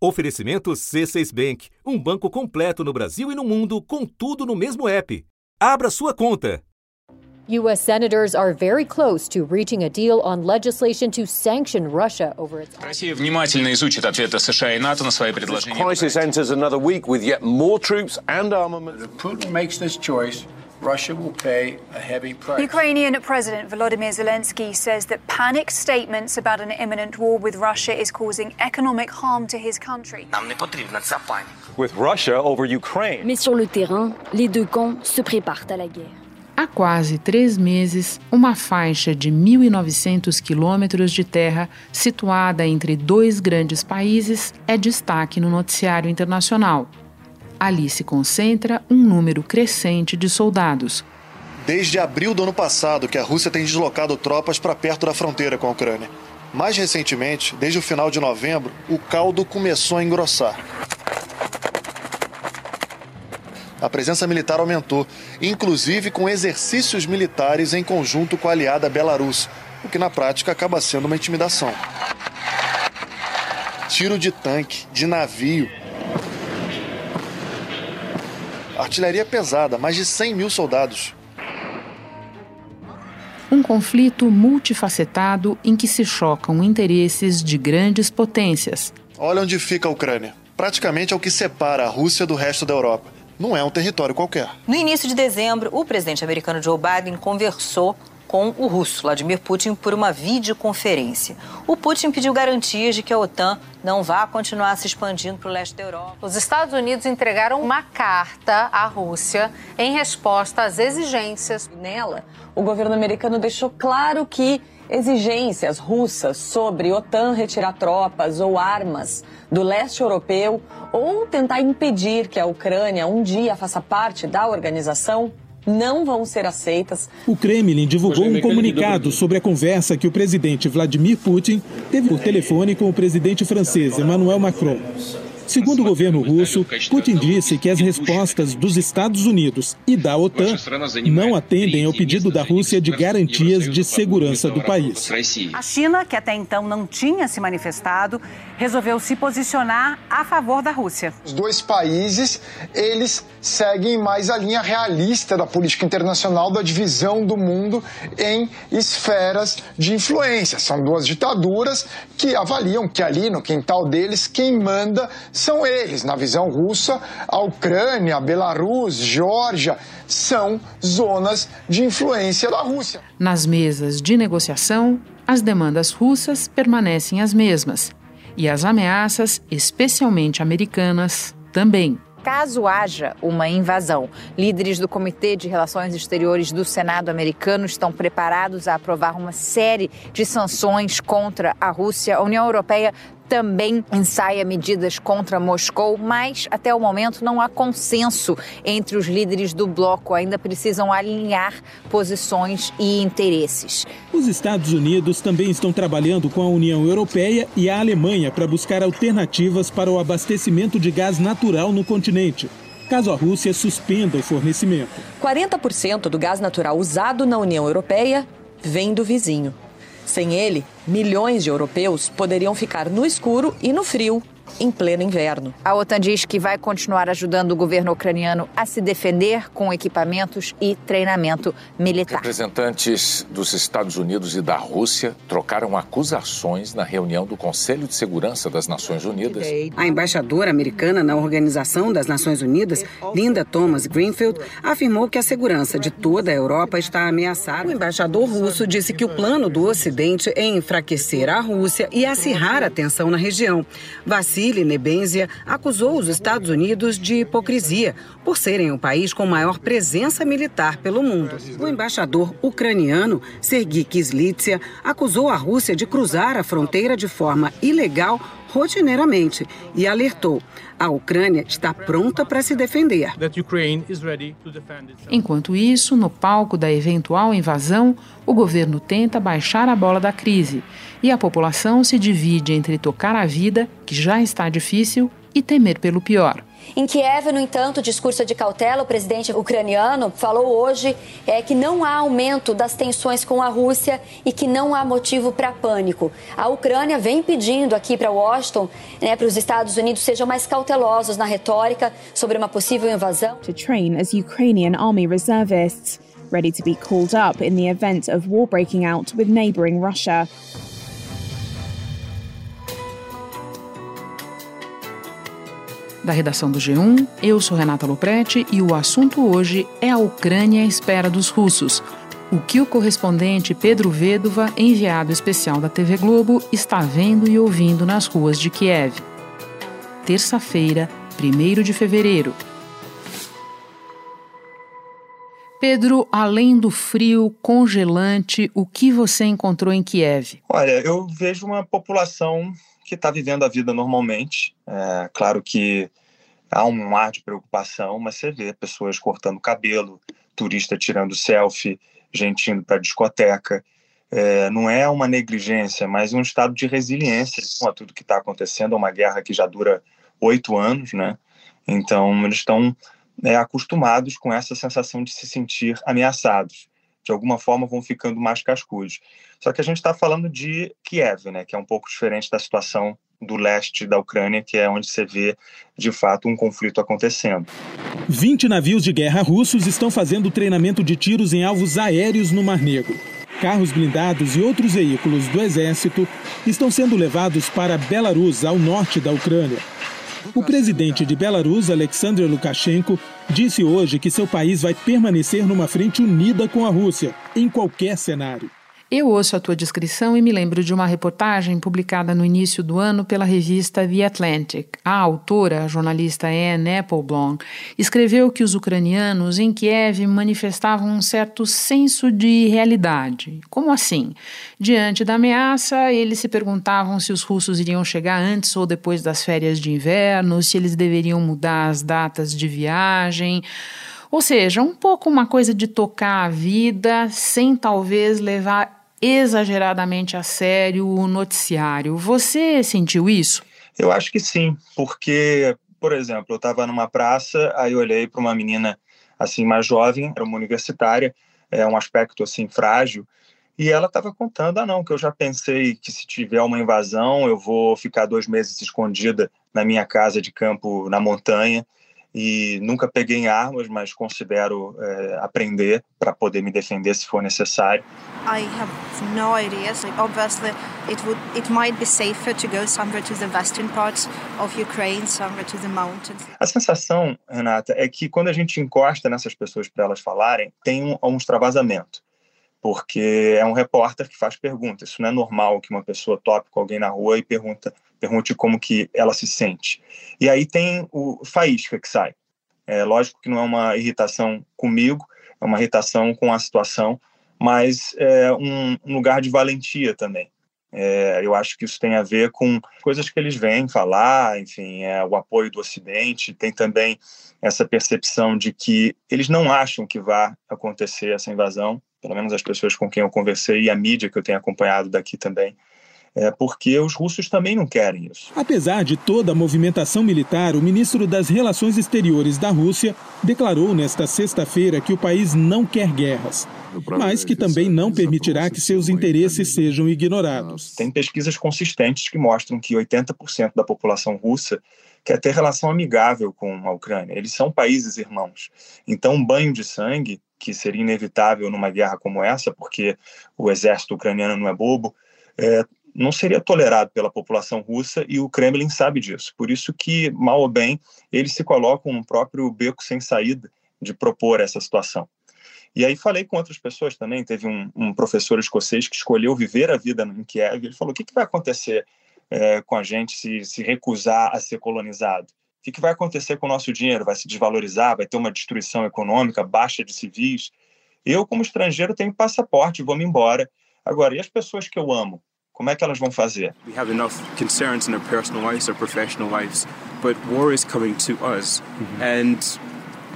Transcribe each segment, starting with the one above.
Oferecimento C6 Bank, um banco completo no Brasil e no mundo, com tudo no mesmo app. Abra sua conta. U.S. senators are very close to reaching a deal on legislation to sanction Russia over its. Россия внимательно изучит ответы США и НАТО на свои предложения. Crisis enters another week with yet more troops and armament. If Putin makes this choice, Russia will pay a heavy price. Ukrainian President Volodymyr Zelensky says that panicked statements about an imminent war with Russia is causing economic harm to his country. With Russia over Ukraine. Mais sur le terrain, les deux camps se préparent à la guerre. Há quase três meses, uma faixa de 1.900 quilômetros de terra, situada entre dois grandes países, é destaque no noticiário internacional. Ali se concentra um número crescente de soldados. Desde abril do ano passado que a Rússia tem deslocado tropas para perto da fronteira com a Ucrânia. Mais recentemente, desde o final de novembro, o caldo começou a engrossar. A presença militar aumentou, inclusive com exercícios militares em conjunto com a aliada Belarus, o que na prática acaba sendo uma intimidação. Tiro de tanque, de navio. Artilharia pesada, mais de 100 mil soldados. Um conflito multifacetado em que se chocam interesses de grandes potências. Olha onde fica a Ucrânia. Praticamente é o que separa a Rússia do resto da Europa não é um território qualquer. No início de dezembro, o presidente americano Joe Biden conversou com o russo Vladimir Putin por uma videoconferência. O Putin pediu garantias de que a OTAN não vá continuar se expandindo para o leste da Europa. Os Estados Unidos entregaram uma carta à Rússia em resposta às exigências. Nela, o governo americano deixou claro que exigências russas sobre OTAN retirar tropas ou armas do leste europeu ou tentar impedir que a Ucrânia um dia faça parte da organização não vão ser aceitas. O Kremlin divulgou um comunicado sobre a conversa que o presidente Vladimir Putin teve por telefone com o presidente francês Emmanuel Macron. Segundo o governo russo, Putin disse que as respostas dos Estados Unidos e da OTAN não atendem ao pedido da Rússia de garantias de segurança do país. A China, que até então não tinha se manifestado, resolveu se posicionar a favor da Rússia. Os dois países, eles seguem mais a linha realista da política internacional da divisão do mundo em esferas de influência. São duas ditaduras que avaliam que ali no quintal deles quem manda são eles. Na visão russa, a Ucrânia, a Belarus, Geórgia são zonas de influência da Rússia. Nas mesas de negociação, as demandas russas permanecem as mesmas e as ameaças, especialmente americanas, também caso haja uma invasão. Líderes do Comitê de Relações Exteriores do Senado americano estão preparados a aprovar uma série de sanções contra a Rússia. A União Europeia também ensaia medidas contra Moscou, mas até o momento não há consenso entre os líderes do bloco. Ainda precisam alinhar posições e interesses. Os Estados Unidos também estão trabalhando com a União Europeia e a Alemanha para buscar alternativas para o abastecimento de gás natural no continente caso a Rússia suspenda o fornecimento. 40% do gás natural usado na União Europeia vem do vizinho. Sem ele, milhões de europeus poderiam ficar no escuro e no frio em pleno inverno. A OTAN diz que vai continuar ajudando o governo ucraniano a se defender com equipamentos e treinamento militar. Representantes dos Estados Unidos e da Rússia trocaram acusações na reunião do Conselho de Segurança das Nações Unidas. A embaixadora americana na Organização das Nações Unidas, Linda Thomas Greenfield, afirmou que a segurança de toda a Europa está ameaçada. O embaixador russo disse que o plano do Ocidente é enfraquecer a Rússia e acirrar a tensão na região. Vacina Vassili Nebenzia acusou os Estados Unidos de hipocrisia por serem o país com maior presença militar pelo mundo. O embaixador ucraniano Sergei Kizlytsia acusou a Rússia de cruzar a fronteira de forma ilegal rotineiramente e alertou: a Ucrânia está pronta para se defender. Enquanto isso, no palco da eventual invasão, o governo tenta baixar a bola da crise e a população se divide entre tocar a vida que já está difícil e temer pelo pior. Em Kiev, no entanto, discurso de cautela, o presidente ucraniano falou hoje é, que não há aumento das tensões com a Rússia e que não há motivo para pânico. A Ucrânia vem pedindo aqui para Washington, né, para os Estados Unidos, sejam mais cautelosos na retórica sobre uma possível invasão. To train as Ukrainian army reservists, ready to be called up in the event of war breaking out with neighboring Russia. Da redação do G1. Eu sou Renata Loprete e o assunto hoje é a Ucrânia à espera dos russos. O que o correspondente Pedro Vedova, enviado especial da TV Globo, está vendo e ouvindo nas ruas de Kiev. Terça-feira, 1 de fevereiro. Pedro, além do frio congelante, o que você encontrou em Kiev? Olha, eu vejo uma população que está vivendo a vida normalmente. É, claro que há um ar de preocupação, mas você vê pessoas cortando cabelo, turista tirando selfie, gente indo para discoteca. É, não é uma negligência, mas um estado de resiliência com tudo que está acontecendo. É uma guerra que já dura oito anos, né? Então eles estão é, acostumados com essa sensação de se sentir ameaçados de alguma forma vão ficando mais cascudos. Só que a gente está falando de Kiev, né, que é um pouco diferente da situação do leste da Ucrânia, que é onde você vê de fato um conflito acontecendo. 20 navios de guerra russos estão fazendo treinamento de tiros em alvos aéreos no Mar Negro. Carros blindados e outros veículos do exército estão sendo levados para Belarus, ao norte da Ucrânia. O presidente de Belarus, Alexander Lukashenko, disse hoje que seu país vai permanecer numa frente unida com a Rússia, em qualquer cenário. Eu ouço a tua descrição e me lembro de uma reportagem publicada no início do ano pela revista The Atlantic. A autora, a jornalista Anne Appleblom, escreveu que os ucranianos em Kiev manifestavam um certo senso de realidade. Como assim? Diante da ameaça, eles se perguntavam se os russos iriam chegar antes ou depois das férias de inverno, se eles deveriam mudar as datas de viagem. Ou seja, um pouco uma coisa de tocar a vida sem talvez levar exageradamente a sério o noticiário. Você sentiu isso? Eu acho que sim, porque, por exemplo, eu estava numa praça, aí olhei para uma menina assim mais jovem, era uma universitária, é um aspecto assim frágil, e ela estava contando, ah não, que eu já pensei que se tiver uma invasão eu vou ficar dois meses escondida na minha casa de campo na montanha e nunca peguei em armas, mas considero é, aprender para poder me defender se for necessário. I have no idea. So obviously, it would it might be safer to go somewhere to the western parts of Ukraine, somewhere to the mountains. A sensação, Renata, é que quando a gente encosta nessas pessoas para elas falarem, tem um, um extravasamento porque é um repórter que faz perguntas. Isso não é normal que uma pessoa tope com alguém na rua e pergunta pergunte como que ela se sente. E aí tem o faísca que sai. É lógico que não é uma irritação comigo, é uma irritação com a situação, mas é um, lugar de valentia também. É, eu acho que isso tem a ver com coisas que eles vêm falar, enfim, é, o apoio do Ocidente, tem também essa percepção de que eles não acham que vá acontecer essa invasão, pelo menos as pessoas com quem eu conversei e a mídia que eu tenho acompanhado daqui também é, porque os russos também não querem isso. Apesar de toda a movimentação militar, o ministro das Relações Exteriores da Rússia declarou nesta sexta-feira que o país não quer guerras, mas que também não permitirá que seus interesses sejam ignorados. Tem pesquisas consistentes que mostram que 80% da população russa quer ter relação amigável com a Ucrânia. Eles são países irmãos. Então, um banho de sangue, que seria inevitável numa guerra como essa, porque o exército ucraniano não é bobo, é, não seria tolerado pela população russa e o Kremlin sabe disso. Por isso que, mal ou bem, eles se colocam no próprio beco sem saída de propor essa situação. E aí falei com outras pessoas também, teve um, um professor escocês que escolheu viver a vida em Kiev, ele falou, o que, que vai acontecer é, com a gente se, se recusar a ser colonizado? O que, que vai acontecer com o nosso dinheiro? Vai se desvalorizar? Vai ter uma destruição econômica, baixa de civis? Eu, como estrangeiro, tenho passaporte, vou me embora. Agora, e as pessoas que eu amo? Como é que elas vão fazer? We have enough concerns in our personal lives, our professional lives, but war is coming to us, mm-hmm. and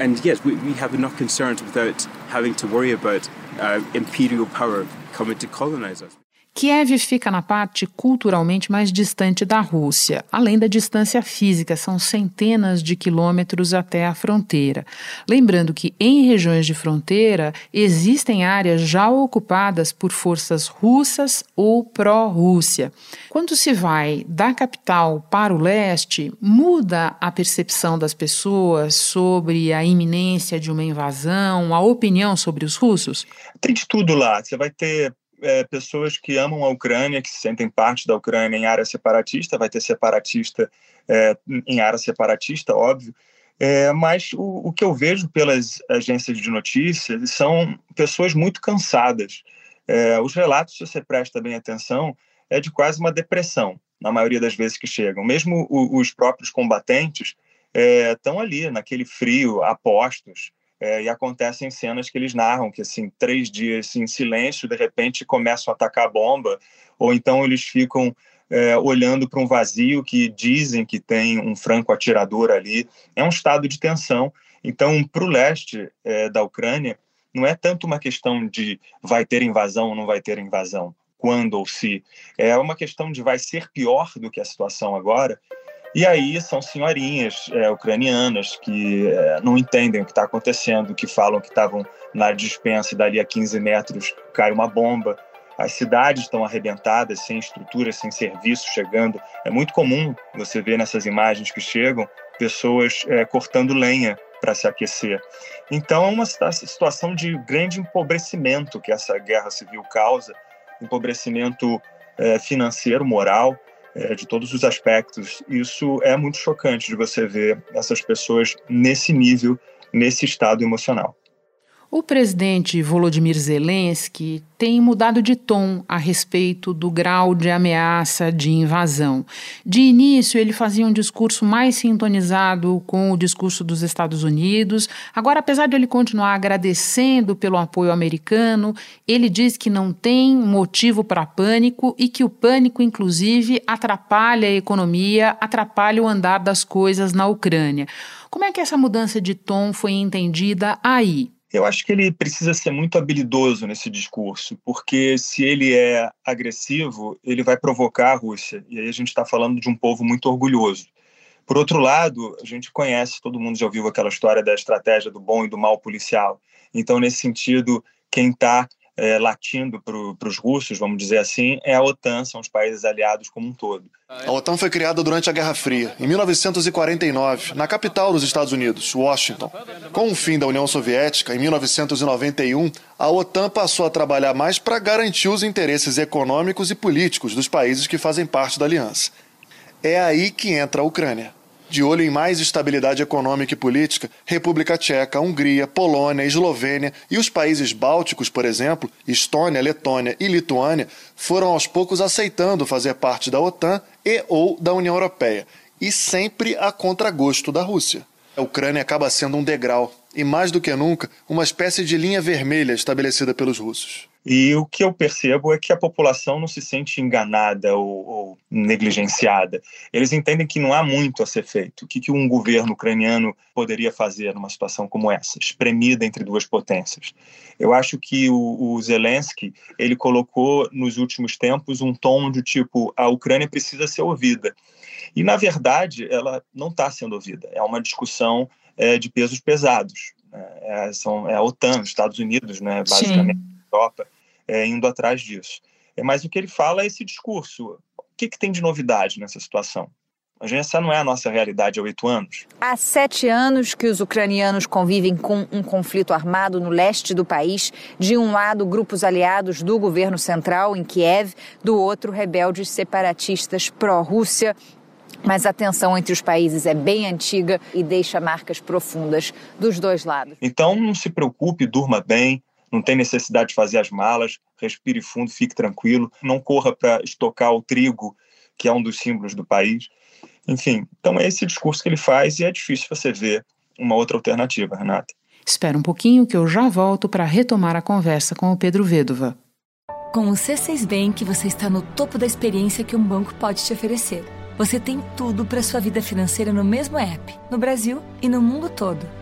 and yes, we, we have enough concerns without having to worry about uh, imperial power coming to colonize us. Kiev fica na parte culturalmente mais distante da Rússia, além da distância física, são centenas de quilômetros até a fronteira. Lembrando que em regiões de fronteira existem áreas já ocupadas por forças russas ou pró-Rússia. Quando se vai da capital para o leste, muda a percepção das pessoas sobre a iminência de uma invasão, a opinião sobre os russos? Tem de tudo lá. Você vai ter é, pessoas que amam a Ucrânia, que se sentem parte da Ucrânia em área separatista, vai ter separatista é, em área separatista, óbvio. É, mas o, o, que eu vejo pelas agências de notícias são pessoas muito cansadas. É, os relatos, se você presta bem atenção, é de quase uma depressão, na maioria das vezes que chegam. Mesmo o, os próprios combatentes estão é, ali, naquele frio, apostos, é, e acontecem cenas que eles narram que assim três dias em silêncio de repente começam a atacar a bomba ou então eles ficam é, olhando para um vazio que dizem que tem um franco atirador ali. É um estado de tensão. Então para o leste é, da Ucrânia não é tanto uma questão de vai ter invasão ou não vai ter invasão quando ou se. É uma questão de vai ser pior do que a situação agora e aí são senhorinhas é, ucranianas que é, não entendem o que está acontecendo, que falam que estavam na dispensa e dali a 15 metros cai uma bomba. As cidades estão arrebentadas, sem estrutura, sem serviço chegando. É muito comum você ver nessas imagens que chegam pessoas é, cortando lenha para se aquecer. Então é uma situação de grande empobrecimento que essa guerra civil causa, empobrecimento é, financeiro, moral, é, de todos os aspectos. Isso é muito chocante de você ver essas pessoas nesse nível, nesse estado emocional. O presidente Volodymyr Zelensky tem mudado de tom a respeito do grau de ameaça de invasão. De início, ele fazia um discurso mais sintonizado com o discurso dos Estados Unidos. Agora, apesar de ele continuar agradecendo pelo apoio americano, ele diz que não tem motivo para pânico e que o pânico, inclusive, atrapalha a economia, atrapalha o andar das coisas na Ucrânia. Como é que essa mudança de tom foi entendida aí? Eu acho que ele precisa ser muito habilidoso nesse discurso, porque se ele é agressivo, ele vai provocar a Rússia. E aí a gente está falando de um povo muito orgulhoso. Por outro lado, a gente conhece, todo mundo já ouviu aquela história da estratégia do bom e do mal policial. Então, nesse sentido, quem está é, latindo para os russos, vamos dizer assim, é a OTAN, são os países aliados como um todo. A OTAN foi criada durante a Guerra Fria, em 1949, na capital dos Estados Unidos, Washington. Com o fim da União Soviética, em 1991, a OTAN passou a trabalhar mais para garantir os interesses econômicos e políticos dos países que fazem parte da aliança. É aí que entra a Ucrânia. De olho em mais estabilidade econômica e política, República Tcheca, Hungria, Polônia, Eslovênia e os países bálticos, por exemplo, Estônia, Letônia e Lituânia, foram aos poucos aceitando fazer parte da OTAN e ou da União Europeia, e sempre a contragosto da Rússia. A Ucrânia acaba sendo um degrau e, mais do que nunca, uma espécie de linha vermelha estabelecida pelos russos. E o que eu percebo é que a população não se sente enganada ou, ou, negligenciada. Eles entendem que não há muito a ser feito. O que, que um governo ucraniano poderia fazer numa situação como essa, espremida entre duas potências? Eu acho que o, o Zelensky ele colocou nos últimos tempos um tom de tipo a Ucrânia precisa ser ouvida. E na verdade ela não está sendo ouvida. É uma discussão é, de pesos pesados. Né? É, são é a OTAN, os Estados Unidos, né, basicamente. Sim Europa é, indo atrás disso. É, mas o que ele fala é esse discurso. O que, que tem de novidade nessa situação? Essa não é a nossa realidade há oito anos. Há sete anos que os ucranianos convivem com um conflito armado no leste do país. De um lado, grupos aliados do governo central em Kiev, do outro, rebeldes separatistas pró-Rússia. Mas a tensão entre os países é bem antiga e deixa marcas profundas dos dois lados. Então, não se preocupe, durma bem, não tem necessidade de fazer as malas, respire fundo, fique tranquilo, não corra para estocar o trigo, que é um dos símbolos do país. Enfim, então é esse discurso que ele faz e é difícil você ver uma outra alternativa, Renata. Espera um pouquinho que eu já volto para retomar a conversa com o Pedro Vedova. Com o C6 Bank, você está no topo da experiência que um banco pode te oferecer. Você tem tudo para sua vida financeira no mesmo app, no Brasil e no mundo todo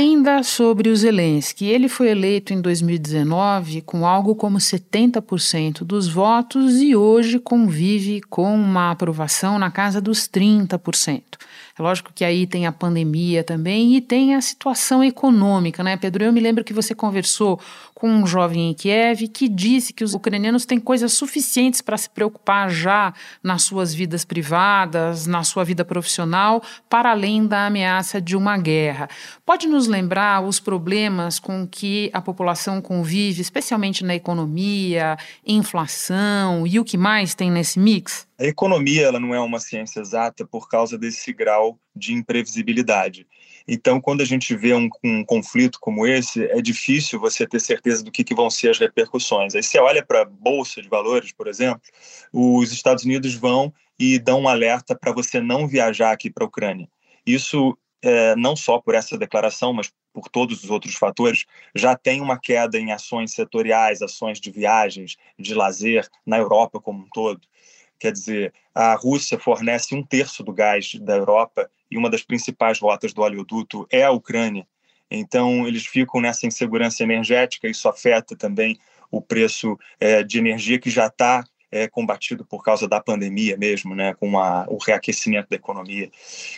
Ainda sobre o Zelensky, ele foi eleito em 2019 com algo como 70% dos votos e hoje convive com uma aprovação na casa dos 30%. É lógico que aí tem a pandemia também e tem a situação econômica, né, Pedro? Eu me lembro que você conversou com um jovem em Kiev que disse que os ucranianos têm coisas suficientes para se preocupar já nas suas vidas privadas, na sua vida profissional, para além da ameaça de uma guerra. Pode nos lembrar os problemas com que a população convive, especialmente na economia, inflação e o que mais tem nesse mix? A economia ela não é uma ciência exata por causa desse grau de imprevisibilidade. Então, quando a gente vê um, um, conflito como esse, é difícil você ter certeza do que, que vão ser as repercussões. Aí você olha para a Bolsa de Valores, por exemplo, os Estados Unidos vão e dão um alerta para você não viajar aqui para a Ucrânia. Isso, é, não só por essa declaração, mas por todos os outros fatores, já tem uma queda em ações setoriais, ações de viagens, de lazer na Europa como um todo. Quer dizer, a Rússia fornece um terço do gás da Europa e uma das principais rotas do oleoduto é a Ucrânia. Então, eles ficam nessa insegurança energética, isso afeta também o preço é, de energia que já está é, combatido por causa da pandemia mesmo, né, com a, o reaquecimento da economia.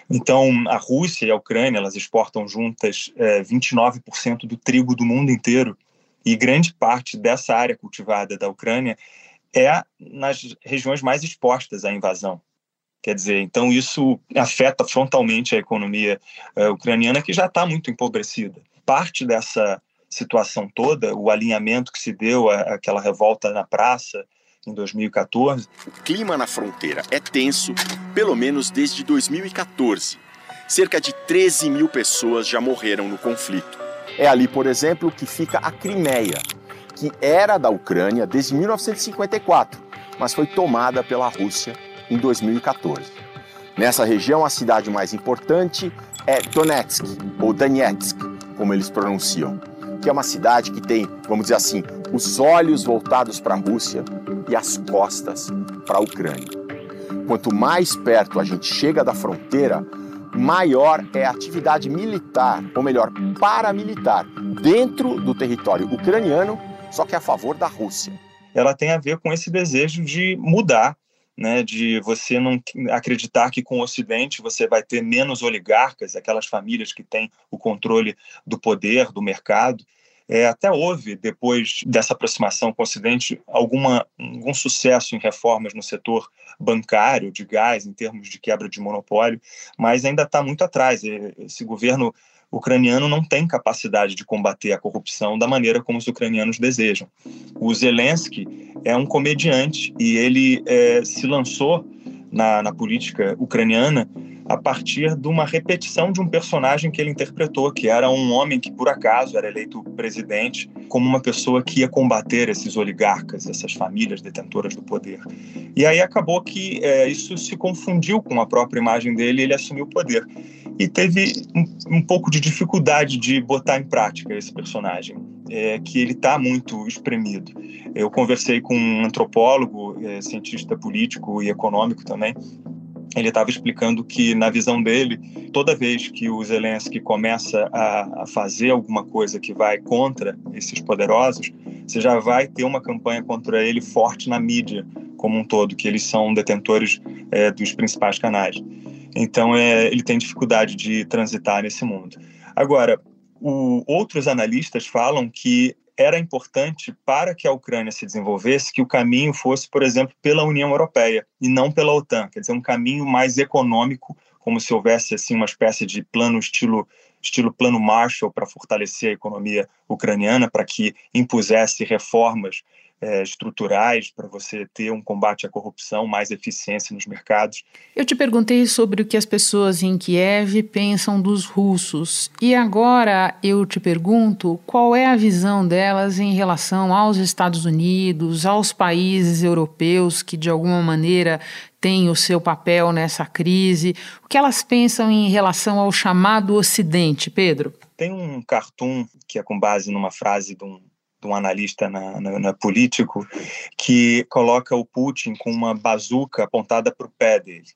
Então, a Rússia e a Ucrânia, elas exportam juntas é, 29% do trigo do mundo inteiro, e grande parte dessa área cultivada da Ucrânia é nas regiões mais expostas à invasão. Quer dizer, então isso afeta frontalmente a economia uh, ucraniana, que já está muito empobrecida. Parte dessa situação toda, o alinhamento que se deu àquela revolta na praça em 2014. O clima na fronteira é tenso, pelo menos desde 2014. Cerca de 13 mil pessoas já morreram no conflito. É ali, por exemplo, que fica a Crimeia, que era da Ucrânia desde 1954, mas foi tomada pela Rússia em 2014. Nessa região, a cidade mais importante é Donetsk, ou Donetsk, como eles pronunciam, que é uma cidade que tem, vamos dizer assim, os olhos voltados para a Rússia e as costas para a Ucrânia. Quanto mais perto a gente chega da fronteira, maior é a atividade militar, ou melhor, paramilitar, dentro do território ucraniano só que a favor da Rússia. Ela tem a ver com esse desejo de mudar, né, de você não acreditar que com o Ocidente você vai ter menos oligarcas, aquelas famílias que têm o controle do poder, do mercado. É, até houve, depois dessa aproximação com o Ocidente, alguma, algum sucesso em reformas no setor bancário, de gás, em termos de quebra de monopólio, mas ainda está muito atrás. Esse governo ucraniano não tem capacidade de combater a corrupção da maneira como os ucranianos desejam. O Zelensky é um comediante e ele é, se lançou na, na política ucraniana a partir de uma repetição de um personagem que ele interpretou, que era um homem que, por acaso, era eleito presidente como uma pessoa que ia combater esses oligarcas, essas famílias detentoras do poder. E aí acabou que é, isso se confundiu com a própria imagem dele e ele assumiu o poder. E teve um, um pouco de dificuldade de botar em prática esse personagem, é, que ele está muito espremido. Eu conversei com um antropólogo, é, cientista político e econômico também, ele estava explicando que, na visão dele, toda vez que o Zelensky começa a, a, fazer alguma coisa que vai contra esses poderosos, você já vai ter uma campanha contra ele forte na mídia como um todo, que eles são detentores é, dos principais canais. Então, é, ele tem dificuldade de transitar nesse mundo. Agora, o, outros analistas falam que era importante para que a Ucrânia se desenvolvesse que o caminho fosse, por exemplo, pela União Europeia e não pela OTAN, quer dizer, um caminho mais econômico, como se houvesse assim uma espécie de plano estilo estilo plano Marshall para fortalecer a economia ucraniana, para que impusesse reformas é, estruturais para você ter um combate à corrupção, mais eficiência nos mercados. Eu te perguntei sobre o que as pessoas em Kiev pensam dos russos e agora eu te pergunto qual é a visão delas em relação aos Estados Unidos, aos países europeus que de alguma maneira têm o seu papel nessa crise. O que elas pensam em relação ao chamado Ocidente, Pedro? Tem um cartoon que é com base numa frase de um de um analista na, na, na, político, que coloca o Putin com uma bazuca apontada para o pé dele.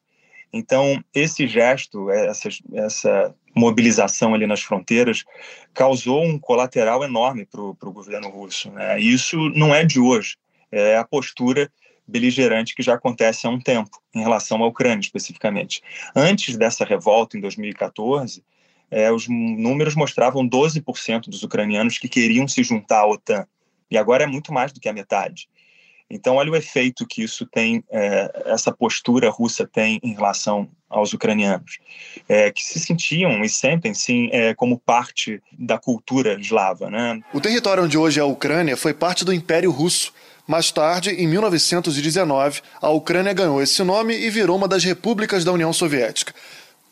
Então, esse gesto, essa, essa mobilização ali nas fronteiras, causou um colateral enorme para o governo russo. Né? Isso não é de hoje, é a postura beligerante que já acontece há um tempo, em relação à Ucrânia especificamente. Antes dessa revolta, em 2014, é, os números mostravam 12% dos ucranianos que queriam se juntar à OTAN, e agora é muito mais do que a metade. Então, olha o efeito que isso tem, é, essa postura russa tem em relação aos ucranianos, é, que se sentiam e sentem, sim, é, como parte da cultura eslava. Né? O território onde hoje é a Ucrânia foi parte do Império Russo. Mais tarde, em 1919, a Ucrânia ganhou esse nome e virou uma das repúblicas da União Soviética.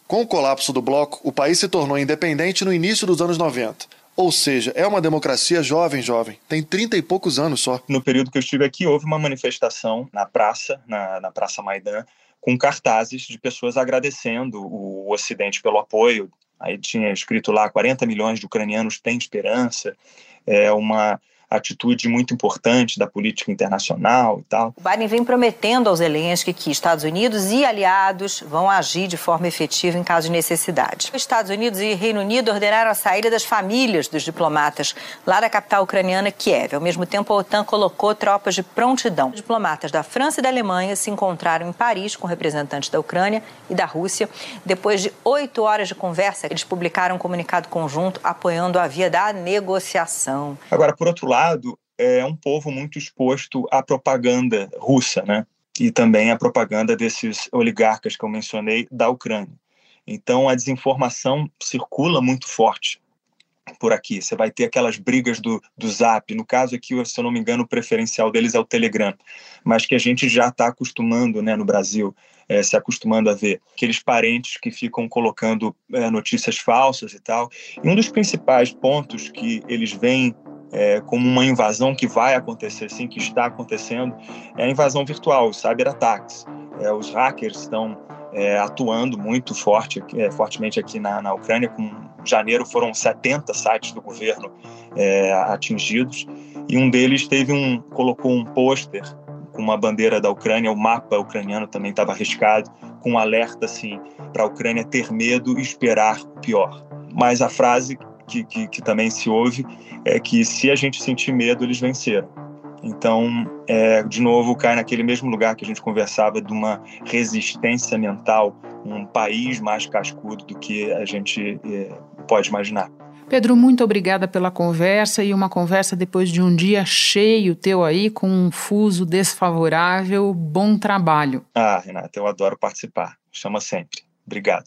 Com o colapso do bloco, o país se tornou independente no início dos anos 90. Ou seja, é uma democracia jovem, jovem. Tem 30 e poucos anos só. No período que eu estive aqui, houve uma manifestação na praça, na, na Praça Maidan, com cartazes de pessoas agradecendo o Ocidente pelo apoio. Aí tinha escrito lá: 40 milhões de ucranianos têm esperança. É uma atitude muito importante da política internacional e tal. O Biden vem prometendo aos Zelensky que Estados Unidos e aliados vão agir de forma efetiva em caso de necessidade. Estados Unidos e Reino Unido ordenaram a saída das famílias dos diplomatas lá da capital ucraniana, Kiev. Ao mesmo tempo, a OTAN colocou tropas de prontidão. Diplomatas da França e da Alemanha se encontraram em Paris com representantes da Ucrânia e da Rússia. Depois de oito horas de conversa, eles publicaram um comunicado conjunto apoiando a via da negociação. Agora, por outro lado, lado, é um povo muito exposto à propaganda russa, né? E também à propaganda desses oligarcas que eu mencionei da Ucrânia. Então, a desinformação circula muito forte por aqui. Você vai ter aquelas brigas do, do Zap. No caso aqui, se eu não me engano, o preferencial deles é o Telegram, mas que a gente já está acostumando né, no Brasil, é, se acostumando a ver. Aqueles parentes que ficam colocando é, notícias falsas e tal. E um dos principais pontos que eles vêm é, como uma invasão que vai acontecer, sim, que está acontecendo, é a invasão virtual, os cyberataques. É, os hackers estão é, atuando muito forte, é, fortemente aqui na, na Ucrânia. Com janeiro foram 70 sites do governo é, atingidos e um deles teve um colocou um pôster com uma bandeira da Ucrânia, o mapa ucraniano também estava arriscado, com um alerta assim para a Ucrânia ter medo e esperar o pior. Mas a frase que, que, que também se ouve é que se a gente sentir medo, eles venceram. Então, é, de novo, cai naquele mesmo lugar que a gente conversava de uma resistência mental, um país mais cascudo do que a gente é, pode imaginar. Pedro, muito obrigada pela conversa e uma conversa depois de um dia cheio teu aí, com um fuso desfavorável. Bom trabalho. Ah, Renata, eu adoro participar. Chama sempre. Obrigado.